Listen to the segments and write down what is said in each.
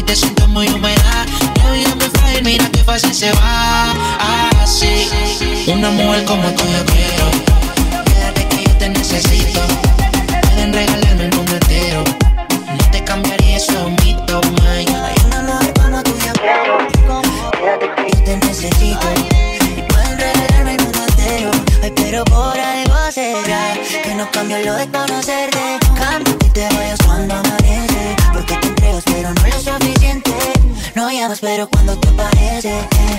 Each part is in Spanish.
y te siento muy humedad. Me vida muy frágil, mira que fácil se va. Así, una mujer como tú yo quiero. Quédate que yo te necesito. Pueden regalarme el mundo entero. No te cambiaría eso, mito, Hay una mujer como tú yo quiero. Quédate que yo te necesito. Y pueden regalarme el mundo entero. Ay, pero por algo será que no cambio lo de pero cuando te aparece.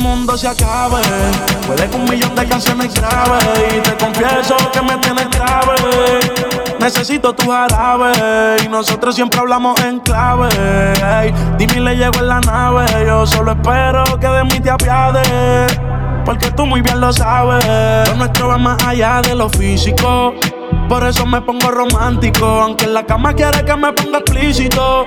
Mundo se acabe, puede que un millón de canciones grabe. Y te confieso que me tienes grave. Necesito tu jarabe. Y nosotros siempre hablamos en clave. Dime le llego en la nave. Yo solo espero que de mí te apiades. Porque tú muy bien lo sabes. Lo nuestro va más allá de lo físico. Por eso me pongo romántico. Aunque en la cama quiere que me ponga explícito.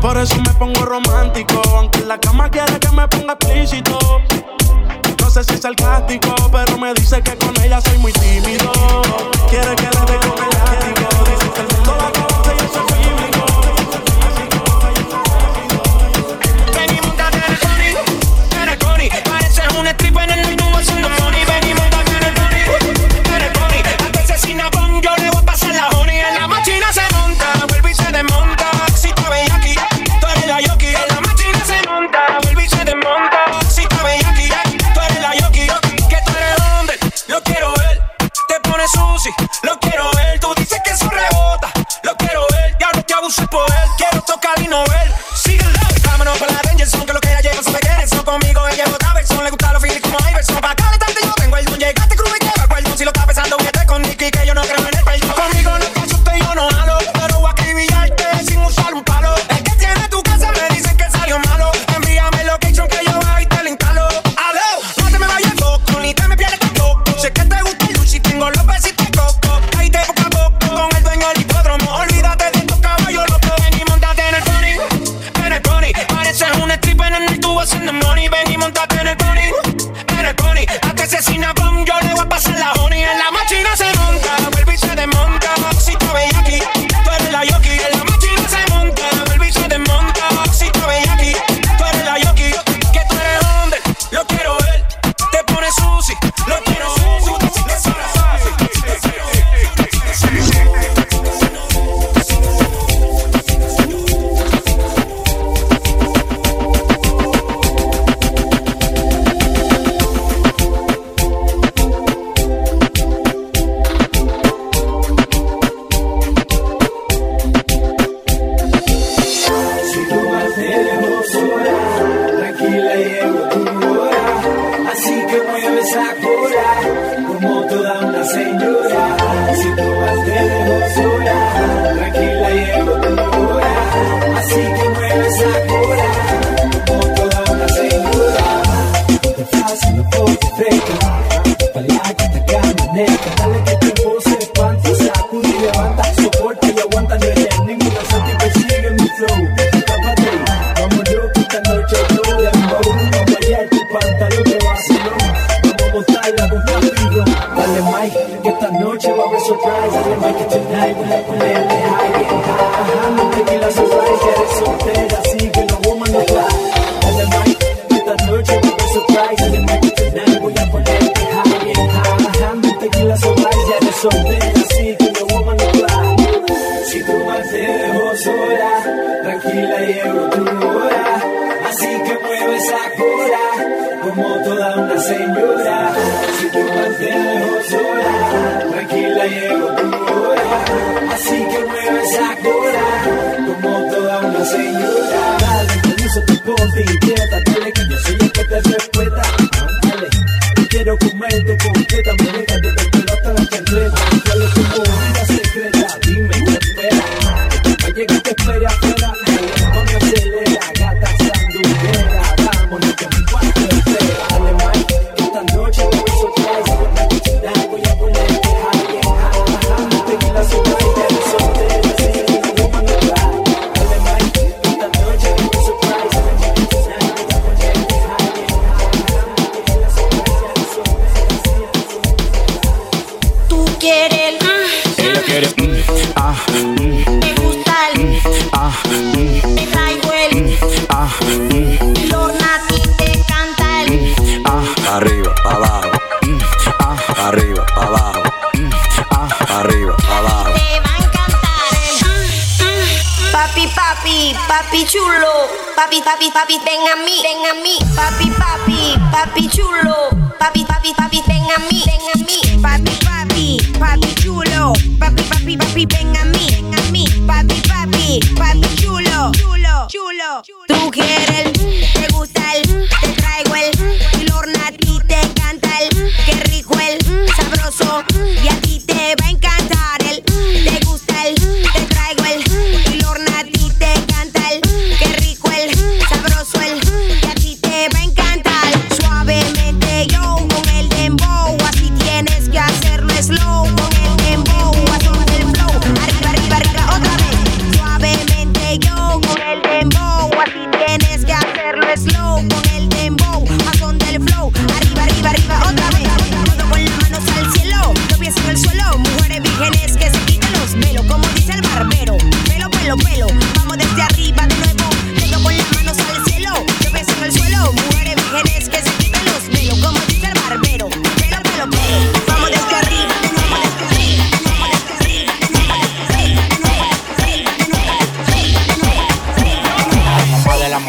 Por eso me pongo romántico, aunque en la cama quiere que me ponga explícito. No sé si es sarcástico, pero me dice que con ella soy muy tímido. Quiere que le dé con el látigo, dice que el mundo la papi, papi, ven a mí, ven a mí. Papi, papi, papi chulo. Papi, papi, papi, ven a mí.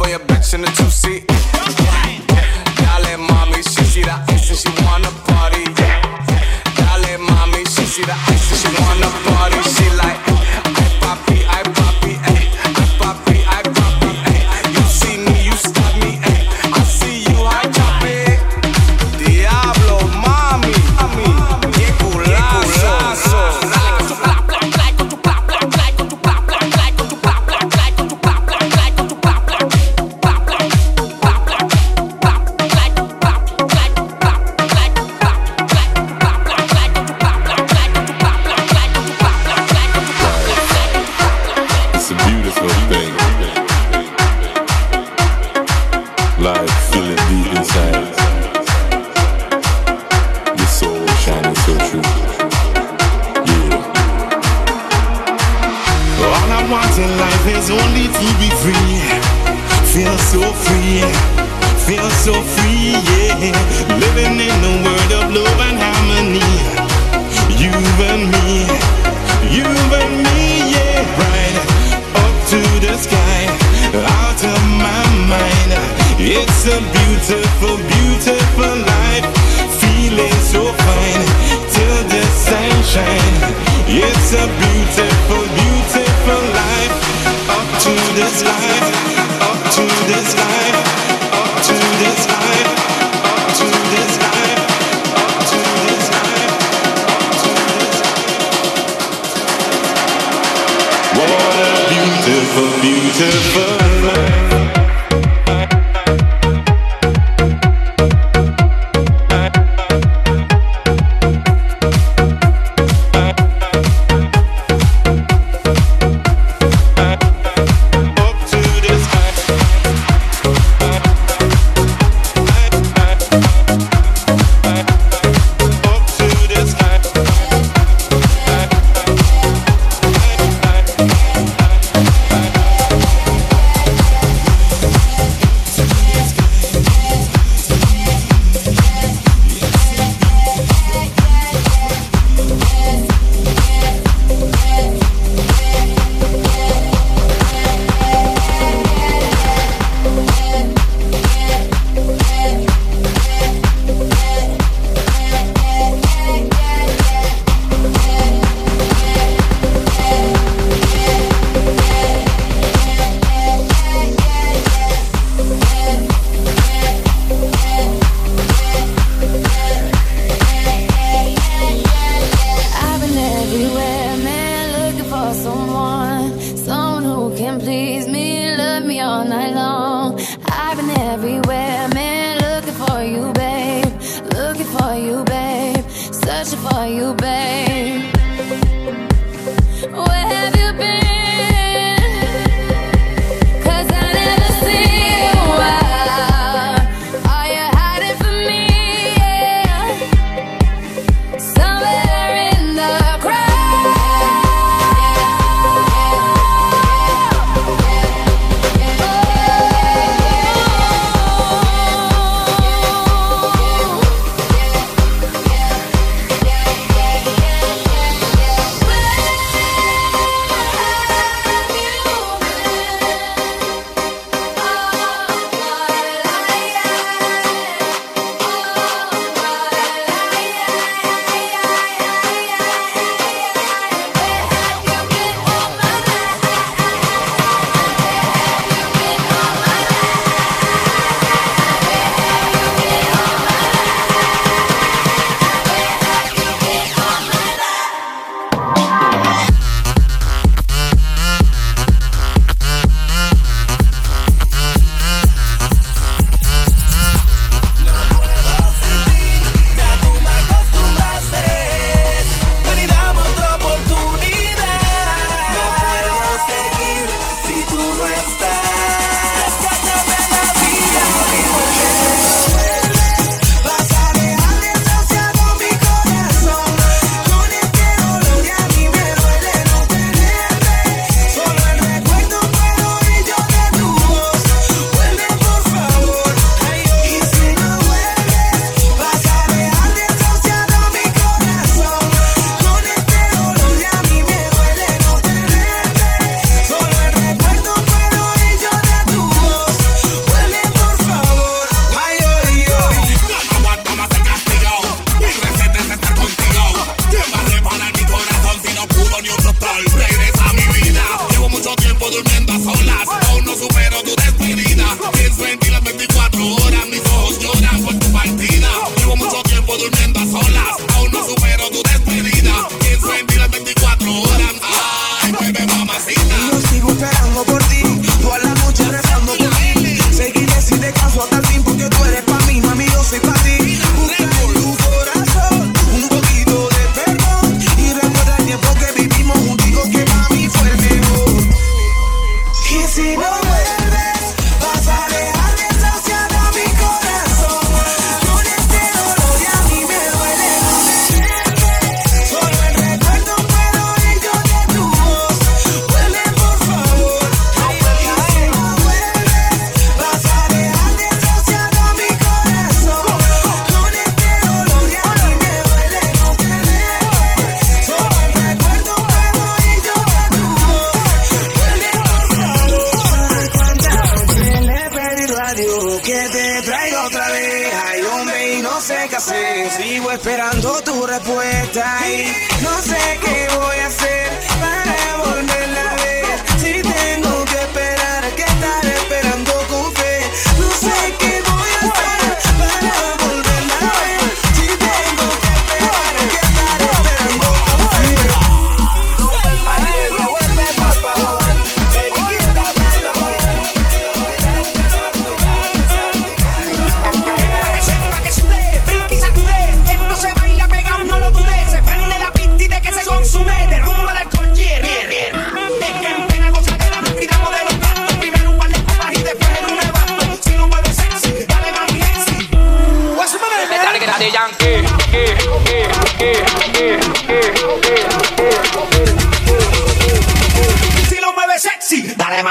boy a bitch in the two seat. Dale mommy, she see the ice and she wanna party. Dale mommy, she see the ice and she wanna party. She like, I pop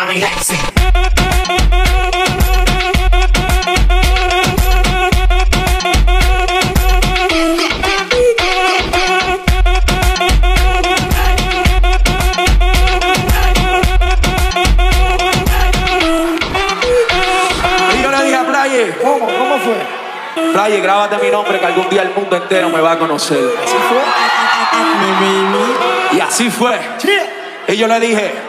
relaxing. ¿Cómo? ¿Cómo fue? Playe, grábate mi nombre que algún día el mundo entero me va a conocer. Así fue. Y así fue. Y yo le dije,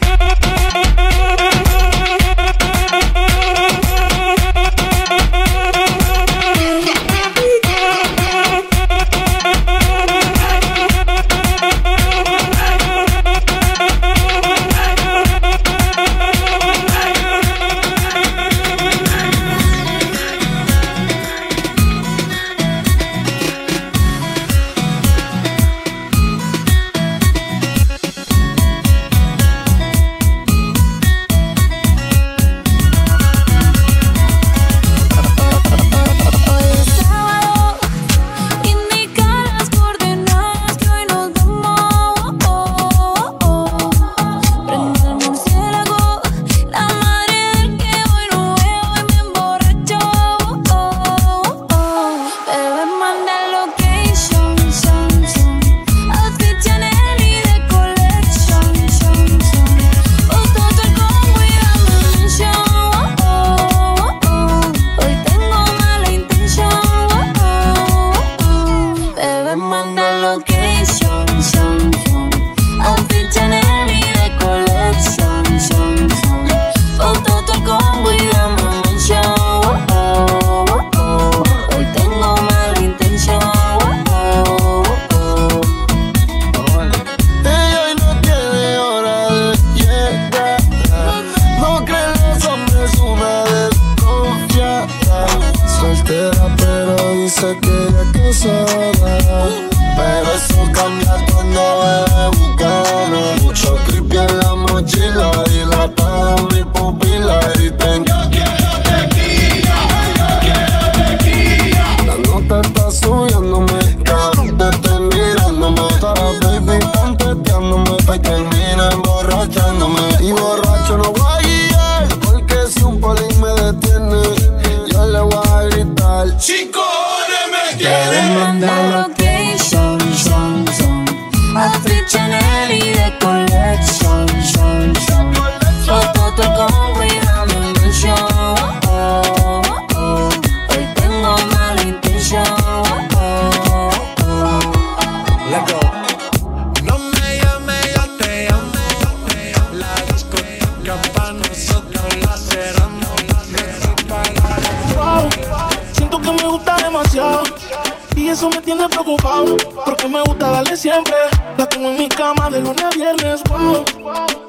y eso me tiene preocupado porque me gusta darle siempre. La tengo en mi cama de lunes a viernes.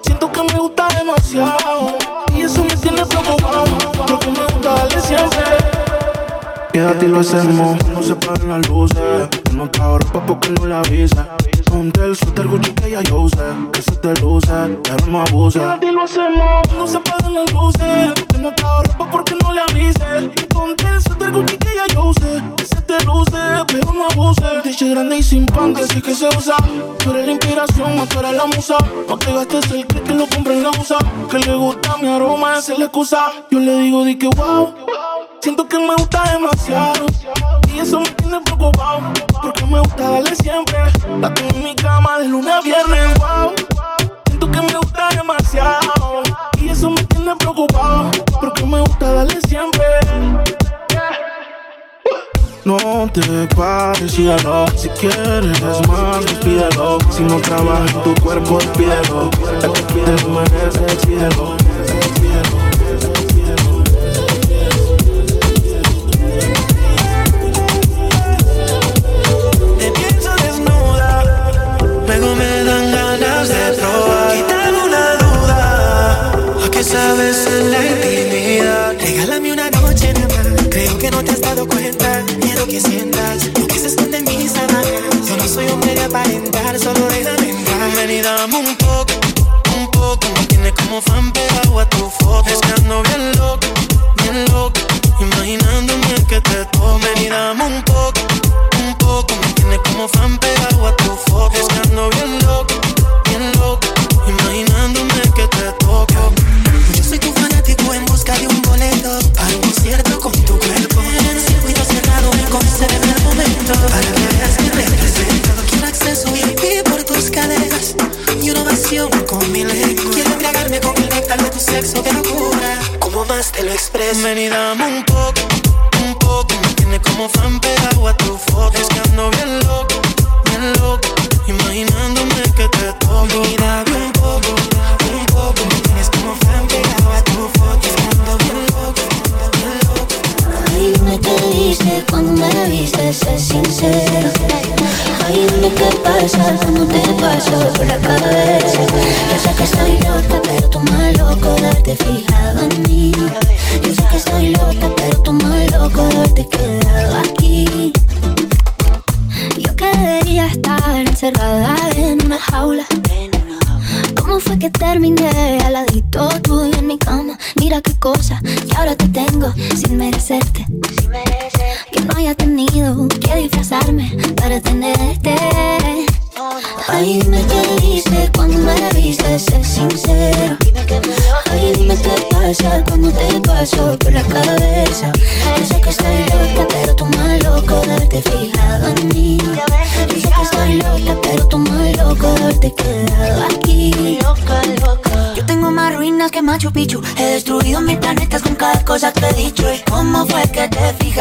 Siento que me gusta demasiado y eso me tiene preocupado porque me gusta darle siempre. Quédate y lo hacemos, no se paren las luces. No te ropa porque no le avisa. Ponte el suéter Gucci que ya yo usé, que se te luce, pero no abuse. Quédate y lo hacemos, no se paren las luces. No te ropa porque no le avise. Y ponte el suéter Gucci que ya yo usé, que se te luce, pero no abuse. Dice grande y sin pan, que sí que se usa. Tú eres la inspiración, más tú eres la musa. No te gastes el que que lo compre en la usa. Que le gusta mi aroma, esa es la excusa. Yo le digo, di que wow. Siento que me gusta demasiado y eso me tiene preocupado porque me gusta darle siempre. La tengo en mi cama de lunes a viernes. Siento que me gusta demasiado y eso me tiene preocupado porque me gusta darle siempre. No te pares, sígalo. Si quieres más, despídelo. Si no trabaja tu cuerpo, despídelo. El que te merece, duda, ¿a qué sabes en la intimidad? Regálame una noche nada más. Creo que no te has dado cuenta. Quiero que sientas lo que se esconde en mis sábanas. Yo no soy hombre de aparentar, solo déjame entrar. Ven y dame un poco, un poco. Me tiene como fan pegado a tu foto. Es que ando bien loco, bien loco. Imaginándome que te toco. Te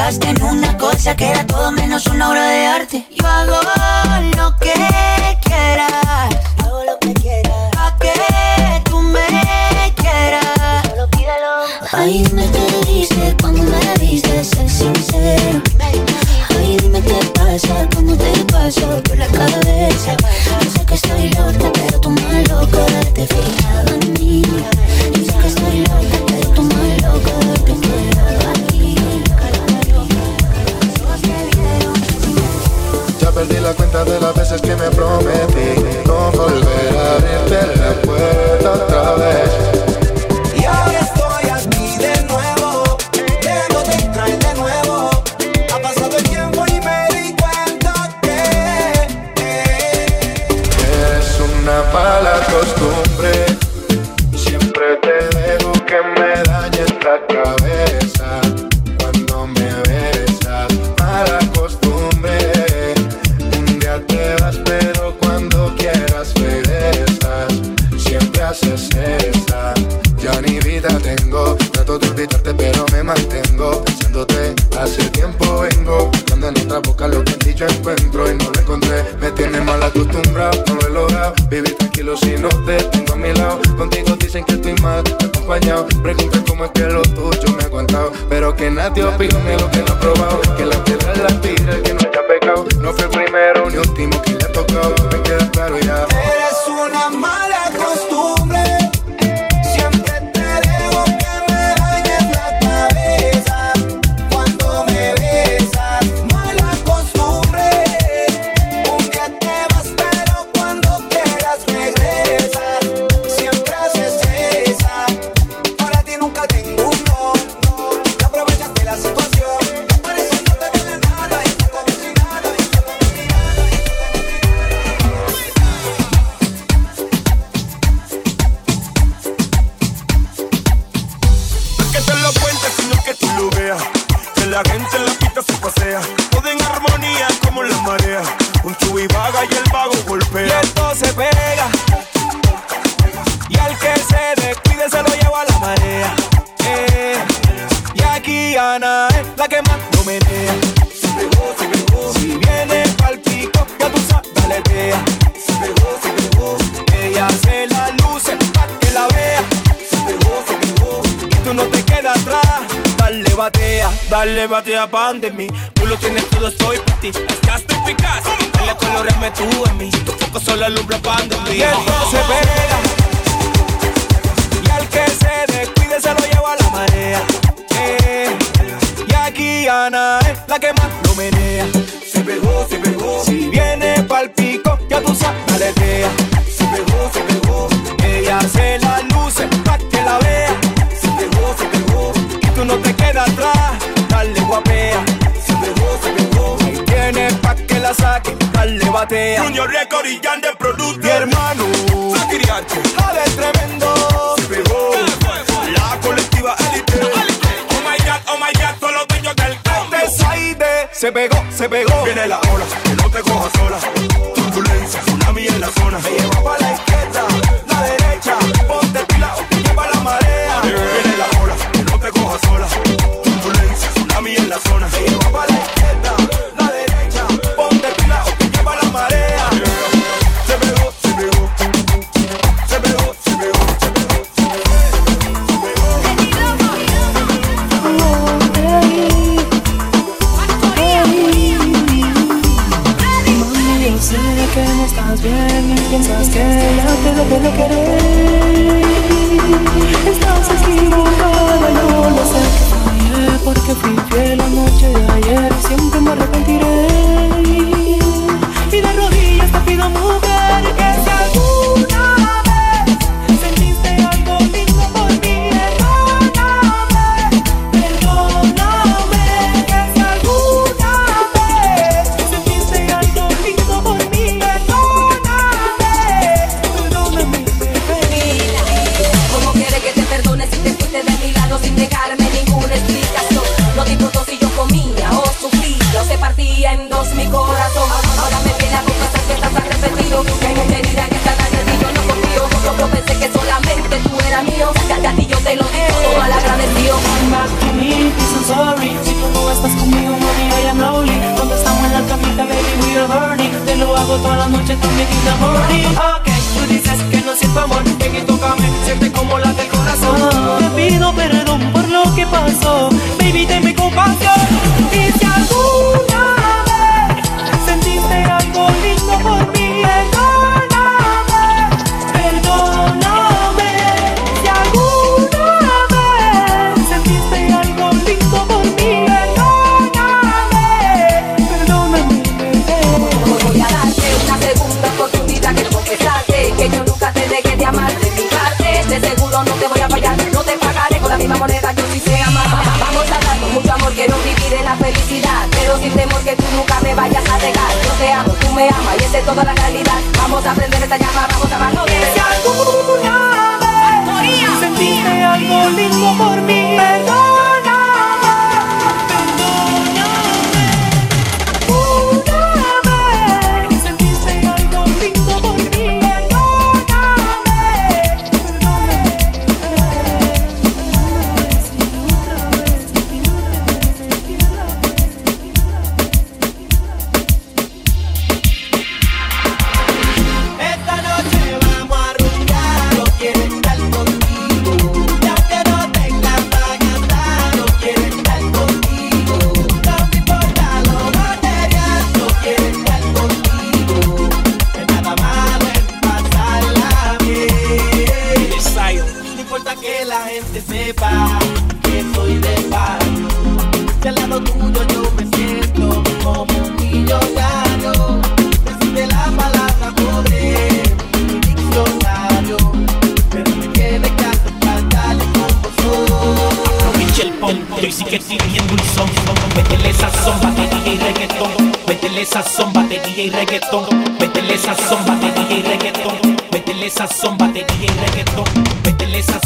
en una cosa que era todo menos una obra de arte? Yo hago lo que quieras. Hago lo que quieras. Pa' que tú me quieras. Solo pídelo. Ay, dime qué dices cuando me viste, sé sincero. Ay, dime qué pasa cuando te paso me prometí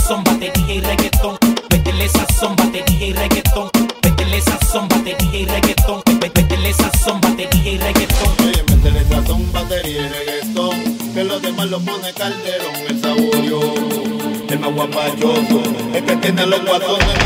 sazón, batería y reggaetón. Métele sazón, batería y reggaetón. Métele sazón, batería y reggaetón. Métele sazón, batería y reggaetón. Oye, métele sazón, batería y reggaetón. Que los demás lo pone calderón, el saborio. El más guapachoso, el que tiene los guatones.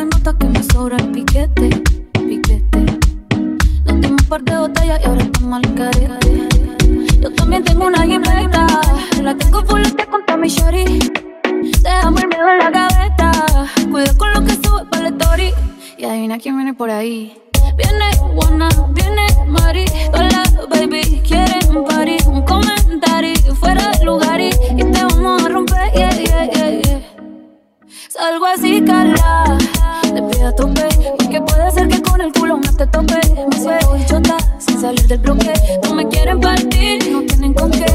me nota que me sobra el piquete, piquete. Nos dimos un par de botellas y ahora estamos al carete. Yo también tengo una gimneta, la tengo full fuleta con mi shorty. Dejamos el miedo en la gaveta, cuida con lo que sube para el story. Y adivina quién viene por ahí. Viene Juana, viene Mari, hola baby, quieren party, un comentario fuera de lugar y, y te vamos a romper, yeah, yeah, yeah, yeah. Salgo así, cala. Te pido a tope. Porque puede ser que con el culo no te tope. Me suelo chota sin salir del bloque. No me quieren partir, no tienen con qué.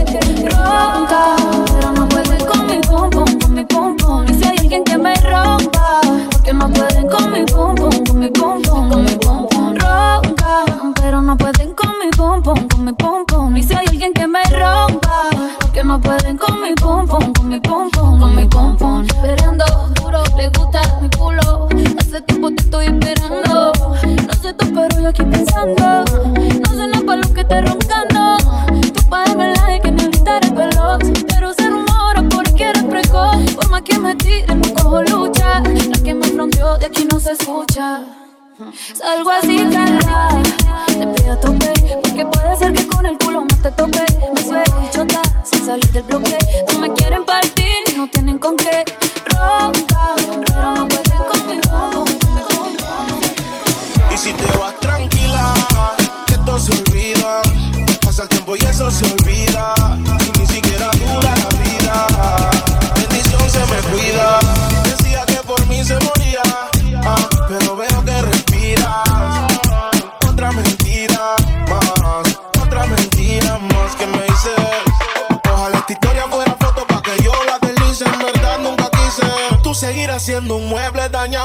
Ronca, pero no pueden con mi pum con mi pum. Y si hay alguien que me rompa, porque no pueden con mi pum con mi pum con mi pum pum. Ronca, pero no pueden con mi pum con mi pum. Y si hay alguien que me rompa, porque no pueden con mi pum con mi pum con mi pum. Esperando le gusta mi culo. Hace tiempo te estoy esperando. No sé tú, pero yo aquí pensando. No sé nada para lo que te roncando. Tu padre me like en el veloz. Pero se rumora porque eres precoz. Por más que me tire, no cojo lucha. La que me fronteó de aquí no se escucha. Salgo así, cala. Te pido a tope. Porque puede ser que con el culo no te tope. Me suelo y chota sin salir del bloque. No me quieren partir, no tienen con qué. Ronca, Y si te vas tranquila, que todo se olvida. Pasa el tiempo y eso se olvida.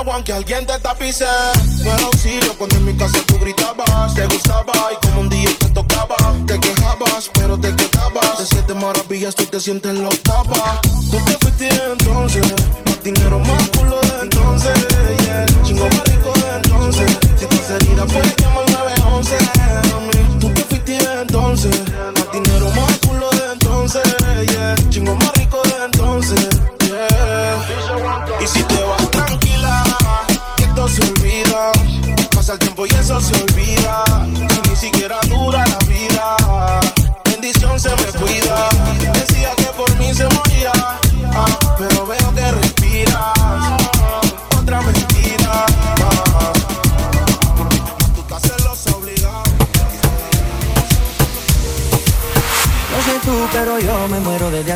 Dañado aunque alguien te tapice. No auxilio cuando en mi casa tú gritabas. Te gustaba y como un día te tocaba. Te quejabas, pero te quedabas. De siete maravillas tú te sientes en la octava. Tú te fuiste entonces. Más dinero, más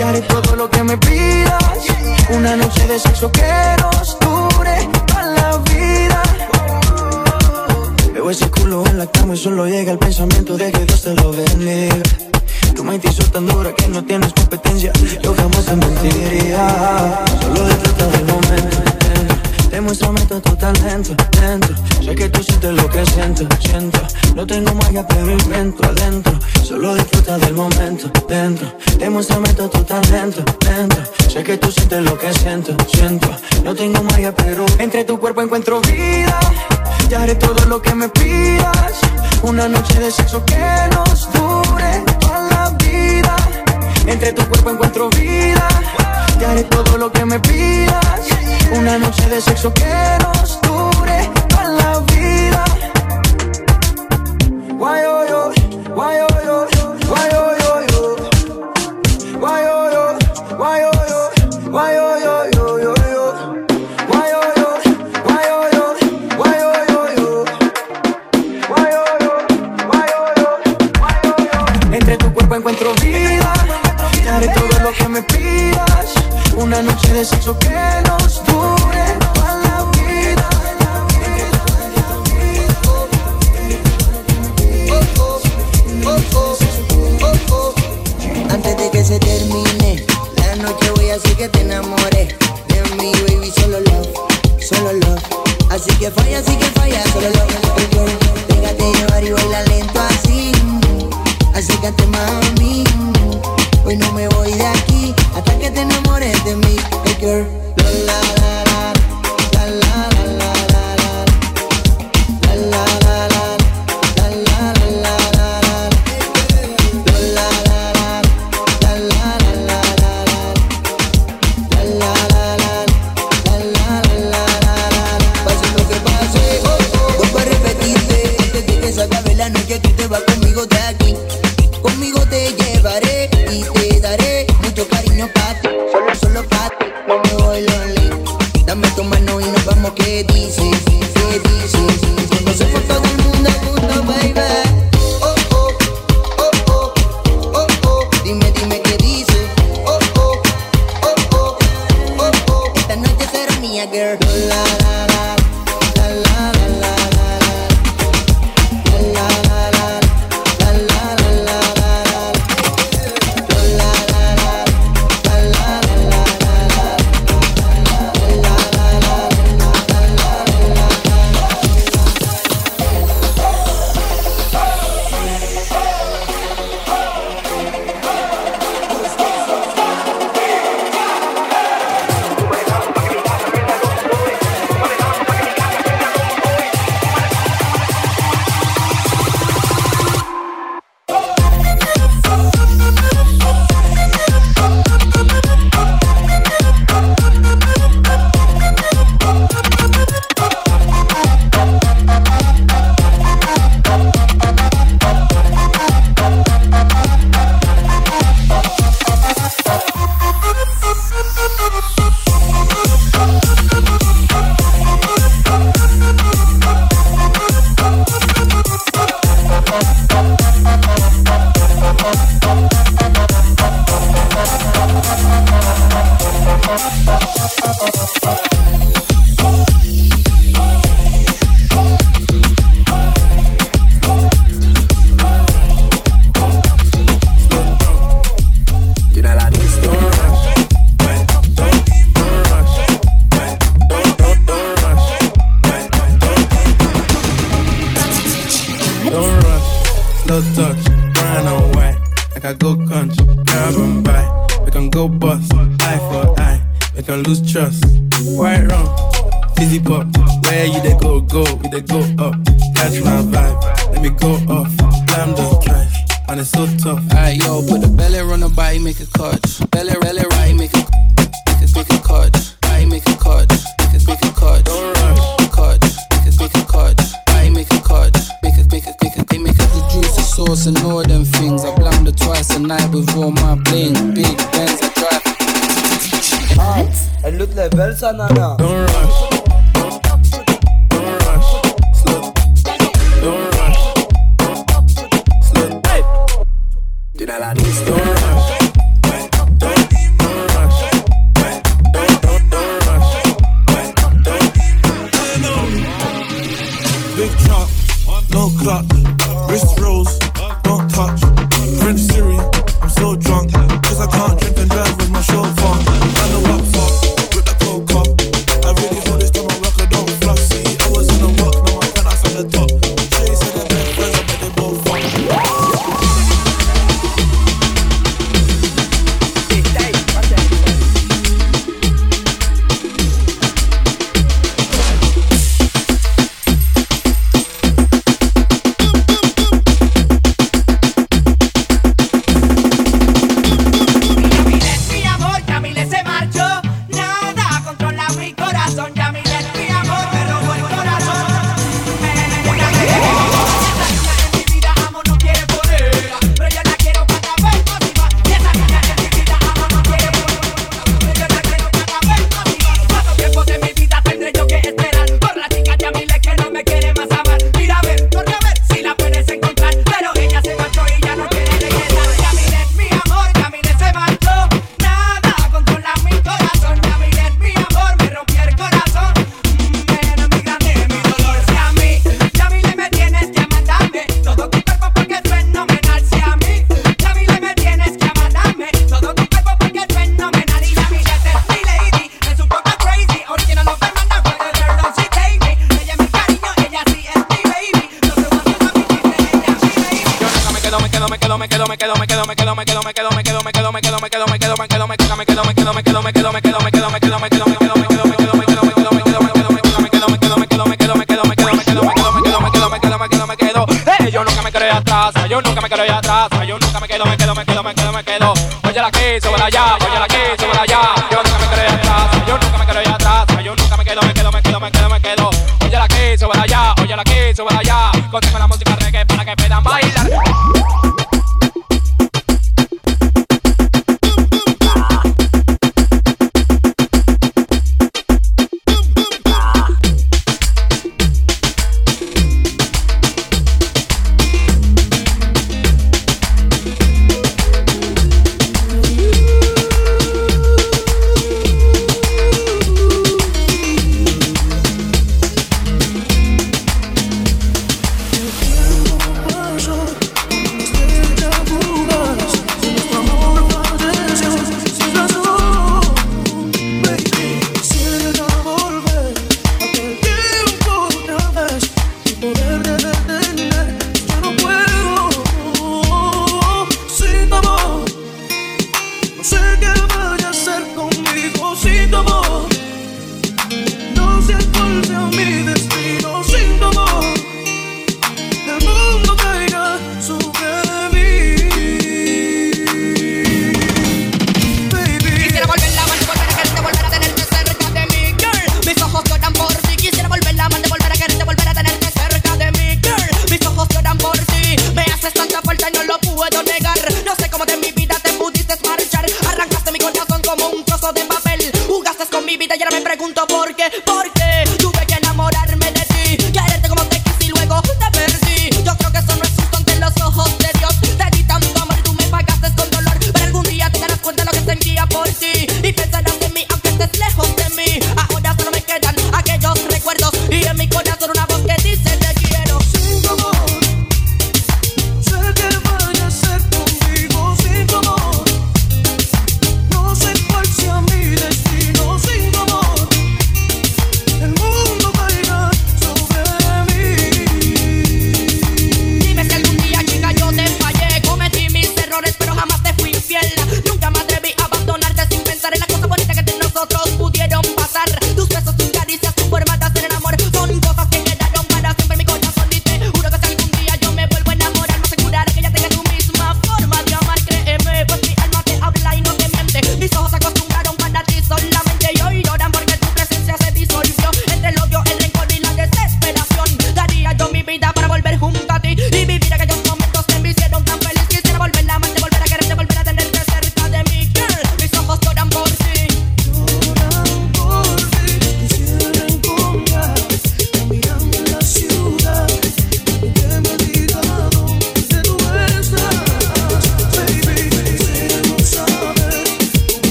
Ya haré todo lo que me pidas. Una noche de sexo que nos dure toda la vida. Veo ese culo en la cama y solo llega el pensamiento de que Dios te lo bendiga. Tu mente hizo tan dura que no tienes competencia. Yo jamás te mentiría. Solo disfruta del momento. Demuéstrame todo tu talento dentro. Sé que tú sientes lo que siento, siento. No tengo magia, pero invento adentro. Solo disfruta del momento dentro. Demuéstrame todo tu talento dentro. Sé que tú sientes lo que siento, siento. No tengo magia, pero entre tu cuerpo encuentro vida. Ya haré todo lo que me pidas. Una noche de sexo que nos dure toda la vida. Entre tu cuerpo encuentro vida. Ya haré todo lo que me pidas. Una noche de sexo que nos dure toda la vida.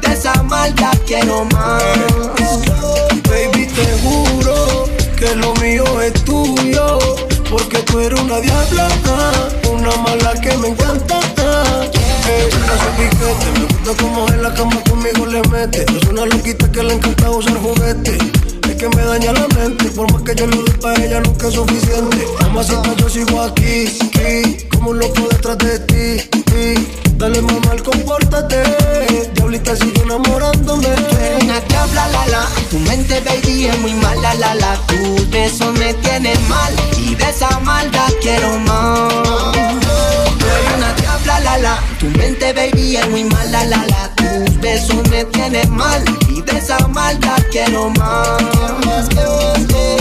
De esa maldad quiero más. Baby, te juro que lo mío es tuyo. Porque tú eres una diabla, una mala que me encanta. ah. Ey, no me gusta como en la cama conmigo le mete. Es una loquita que le encanta usar juguete. Que me daña la mente, por más que yo lo dé para ella nunca es suficiente. Mamacita, yo sigo aquí, aquí, como un loco detrás de ti. ti. Dale mamá, compórtate. Diablita sigue enamorándome. Tú eres una diabla, la la. Tu mente, baby, es muy mala, la la. Tu beso me tiene mal y de esa maldad quiero más. Tú eres una diabla, la la. Tu mente, baby, es muy mala, la la. Eso me tienes mal y de esa maldad quiero. Quiero más, quiero más.